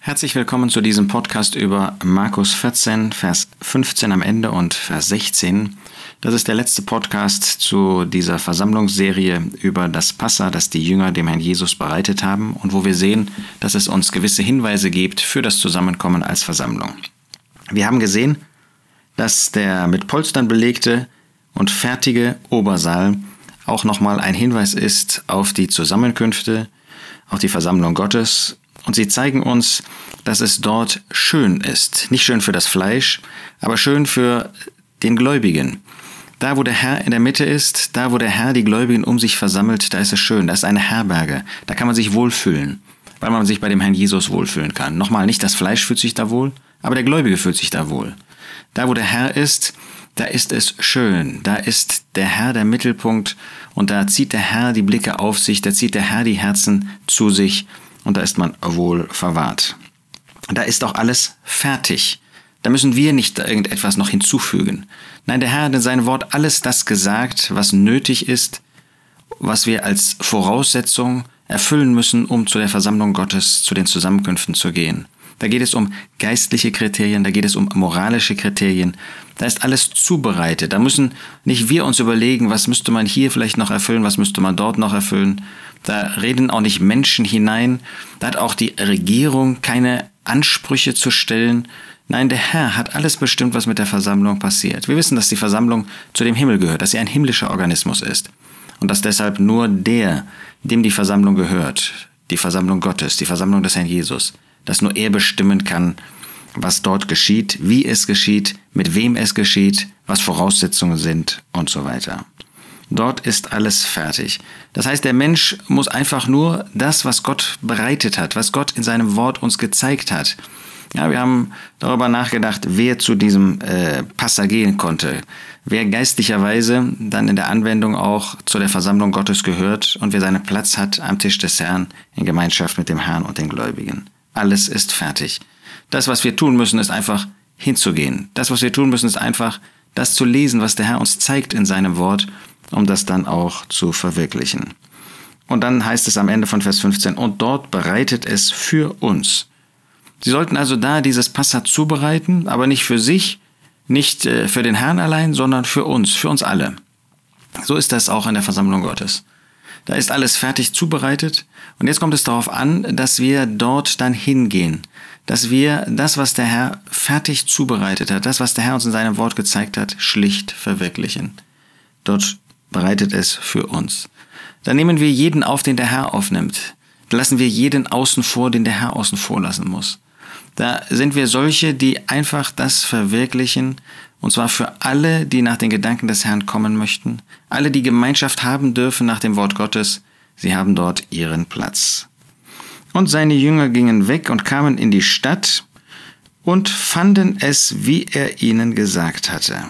Herzlich willkommen zu diesem Podcast über Markus 14, Vers 15 am Ende und Vers 16. Das ist der letzte Podcast zu dieser Versammlungsserie über das Passa, das die Jünger dem Herrn Jesus bereitet haben und wo wir sehen, dass es uns gewisse Hinweise gibt für das Zusammenkommen als Versammlung. Wir haben gesehen, dass der mit Polstern belegte und fertige Obersaal auch nochmal ein Hinweis ist auf die Zusammenkünfte, auf die Versammlung Gottes und sie zeigen uns, dass es dort schön ist. Nicht schön für das Fleisch, aber schön für den Gläubigen. Da, wo der Herr in der Mitte ist, da, wo der Herr die Gläubigen um sich versammelt, da ist es schön. Da ist eine Herberge. Da kann man sich wohlfühlen, weil man sich bei dem Herrn Jesus wohlfühlen kann. Nochmal, nicht das Fleisch fühlt sich da wohl, aber der Gläubige fühlt sich da wohl. Da, wo der Herr ist, da ist es schön. Da ist der Herr der Mittelpunkt und da zieht der Herr die Blicke auf sich, da zieht der Herr die Herzen zu sich und da ist man wohl verwahrt. Da ist auch alles fertig. Da müssen wir nicht irgendetwas noch hinzufügen. Nein, der Herr hat in seinem Wort alles das gesagt, was nötig ist, was wir als Voraussetzung erfüllen müssen, um zu der Versammlung Gottes, zu den Zusammenkünften zu gehen. Da geht es um geistliche Kriterien, da geht es um moralische Kriterien. Da ist alles zubereitet. Da müssen nicht wir uns überlegen, was müsste man hier vielleicht noch erfüllen, was müsste man dort noch erfüllen. Da reden auch nicht Menschen hinein. Da hat auch die Regierung keine Ansprüche zu stellen. Nein, der Herr hat alles bestimmt, was mit der Versammlung passiert. Wir wissen, dass die Versammlung zu dem Himmel gehört, dass sie ein himmlischer Organismus ist. Und dass deshalb nur der, dem die Versammlung gehört, die Versammlung Gottes, die Versammlung des Herrn Jesus, dass nur er bestimmen kann, was dort geschieht, wie es geschieht, mit wem es geschieht, was Voraussetzungen sind und so weiter. Dort ist alles fertig. Das heißt, der Mensch muss einfach nur das, was Gott bereitet hat, was Gott in seinem Wort uns gezeigt hat. Ja, wir haben darüber nachgedacht, wer zu diesem äh, Passer gehen konnte, wer geistlicherweise dann in der Anwendung auch zu der Versammlung Gottes gehört und wer seinen Platz hat am Tisch des Herrn in Gemeinschaft mit dem Herrn und den Gläubigen. Alles ist fertig. Das, was wir tun müssen, ist einfach hinzugehen. Das, was wir tun müssen, ist einfach das zu lesen, was der Herr uns zeigt in seinem Wort, um das dann auch zu verwirklichen. Und dann heißt es am Ende von Vers 15, und dort bereitet es für uns. Sie sollten also da dieses Passa zubereiten, aber nicht für sich, nicht äh, für den Herrn allein, sondern für uns, für uns alle. So ist das auch in der Versammlung Gottes. Da ist alles fertig zubereitet. Und jetzt kommt es darauf an, dass wir dort dann hingehen. Dass wir das, was der Herr fertig zubereitet hat, das, was der Herr uns in seinem Wort gezeigt hat, schlicht verwirklichen. Dort bereitet es für uns. Dann nehmen wir jeden auf, den der Herr aufnimmt. Da lassen wir jeden außen vor, den der Herr außen vor lassen muss. Da sind wir solche, die einfach das verwirklichen, und zwar für alle, die nach den Gedanken des Herrn kommen möchten, alle, die Gemeinschaft haben dürfen nach dem Wort Gottes, sie haben dort ihren Platz. Und seine Jünger gingen weg und kamen in die Stadt und fanden es, wie er ihnen gesagt hatte.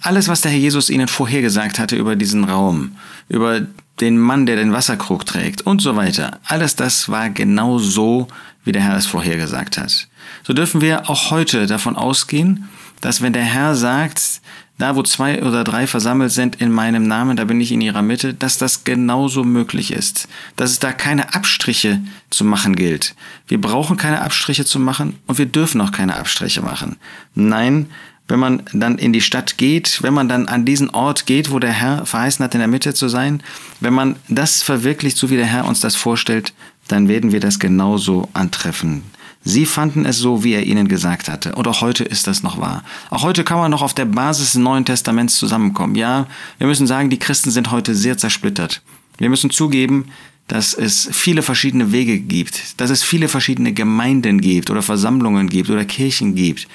Alles, was der Herr Jesus ihnen vorhergesagt hatte über diesen Raum, über den Mann, der den Wasserkrug trägt und so weiter, alles das war genau so, wie der Herr es vorhergesagt hat. So dürfen wir auch heute davon ausgehen, dass wenn der Herr sagt, da wo zwei oder drei versammelt sind in meinem Namen, da bin ich in ihrer Mitte, dass das genauso möglich ist, dass es da keine Abstriche zu machen gilt. Wir brauchen keine Abstriche zu machen und wir dürfen auch keine Abstriche machen. Nein, wenn man dann in die Stadt geht, wenn man dann an diesen Ort geht, wo der Herr verheißen hat, in der Mitte zu sein, wenn man das verwirklicht, so wie der Herr uns das vorstellt, dann werden wir das genauso antreffen. Sie fanden es so, wie er ihnen gesagt hatte. Und auch heute ist das noch wahr. Auch heute kann man noch auf der Basis des Neuen Testaments zusammenkommen. Ja, wir müssen sagen, die Christen sind heute sehr zersplittert. Wir müssen zugeben, dass es viele verschiedene Wege gibt, dass es viele verschiedene Gemeinden gibt oder Versammlungen gibt oder Kirchen gibt,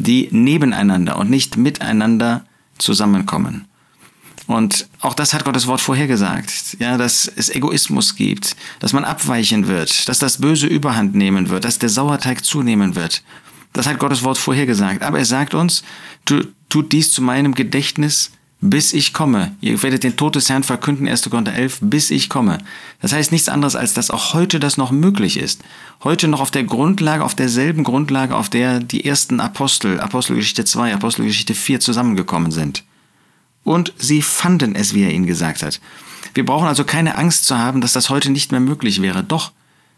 die nebeneinander und nicht miteinander zusammenkommen. Und auch das hat Gottes Wort vorhergesagt, ja, dass es Egoismus gibt, dass man abweichen wird, dass das Böse überhand nehmen wird, dass der Sauerteig zunehmen wird. Das hat Gottes Wort vorhergesagt. Aber er sagt uns, tu, tut dies zu meinem Gedächtnis, bis ich komme. Ihr werdet den Tod des Herrn verkünden, 1. Korinther 11, bis ich komme. Das heißt nichts anderes, als dass auch heute das noch möglich ist. Heute noch auf der Grundlage, auf derselben Grundlage, auf der die ersten Apostel, Apostelgeschichte 2, Apostelgeschichte 4 zusammengekommen sind und sie fanden es, wie er ihnen gesagt hat. Wir brauchen also keine Angst zu haben, dass das heute nicht mehr möglich wäre. Doch,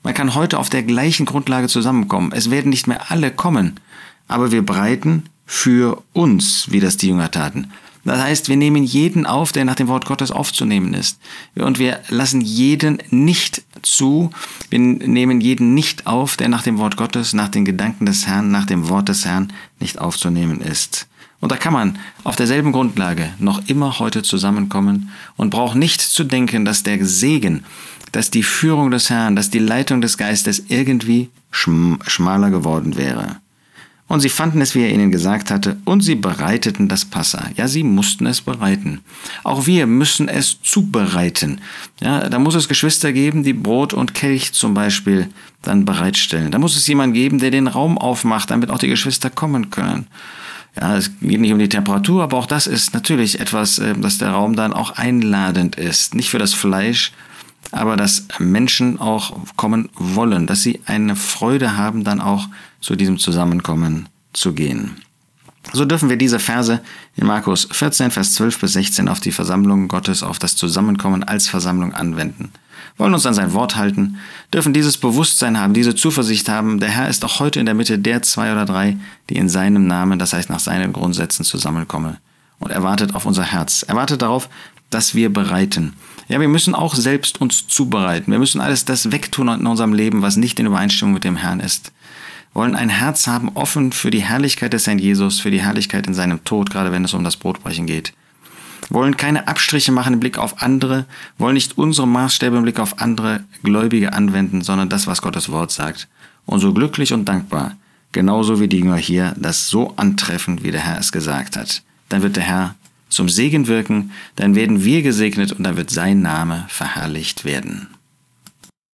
Man kann heute auf der gleichen Grundlage zusammenkommen. Es werden nicht mehr alle kommen, aber wir bereiten für uns, wie das die Jünger taten. Das heißt, wir nehmen jeden auf, der nach dem Wort Gottes aufzunehmen ist. Und wir lassen jeden nicht zu, wir nehmen jeden nicht auf, der nach dem Wort Gottes, nach den Gedanken des Herrn, nach dem Wort des Herrn nicht aufzunehmen ist. Und da kann man auf derselben Grundlage noch immer heute zusammenkommen und braucht nicht zu denken, dass der Segen, dass die Führung des Herrn, dass die Leitung des Geistes irgendwie schmaler geworden wäre. Und sie fanden es, wie er ihnen gesagt hatte, und sie bereiteten das Passa. Ja, sie mussten es bereiten. Auch wir müssen es zubereiten. Ja, da muss es Geschwister geben, die Brot und Kelch zum Beispiel dann bereitstellen. Da muss es jemand geben, der den Raum aufmacht, damit auch die Geschwister kommen können. Ja, es geht nicht um die Temperatur, aber auch das ist natürlich etwas, äh, dass der Raum dann auch einladend ist. Nicht für das Fleisch, aber dass Menschen auch kommen wollen, dass sie eine Freude haben, dann auch zu diesem Zusammenkommen zu gehen. So dürfen wir diese Verse in Markus 14, Vers 12 bis 16 auf die Versammlung Gottes, auf das Zusammenkommen als Versammlung anwenden. Wollen uns an sein Wort halten, dürfen dieses Bewusstsein haben, diese Zuversicht haben, der Herr ist auch heute in der Mitte der zwei oder drei, die in seinem Namen, das heißt nach seinen Grundsätzen zusammenkommen. Und er wartet auf unser Herz. Er wartet darauf, dass wir bereiten. Ja, wir müssen auch selbst uns zubereiten. Wir müssen alles das wegtun in unserem Leben, was nicht in Übereinstimmung mit dem Herrn ist. Wir wollen ein Herz haben, offen für die Herrlichkeit des Herrn Jesus, für die Herrlichkeit in seinem Tod, gerade wenn es um das Brotbrechen geht. Wir wollen keine Abstriche machen im Blick auf andere, wollen nicht unsere Maßstäbe im Blick auf andere Gläubige anwenden, sondern das, was Gottes Wort sagt. Und so glücklich und dankbar, genauso wie die Jünger hier, das so antreffen, wie der Herr es gesagt hat. Dann wird der Herr zum Segen wirken, dann werden wir gesegnet und dann wird sein Name verherrlicht werden.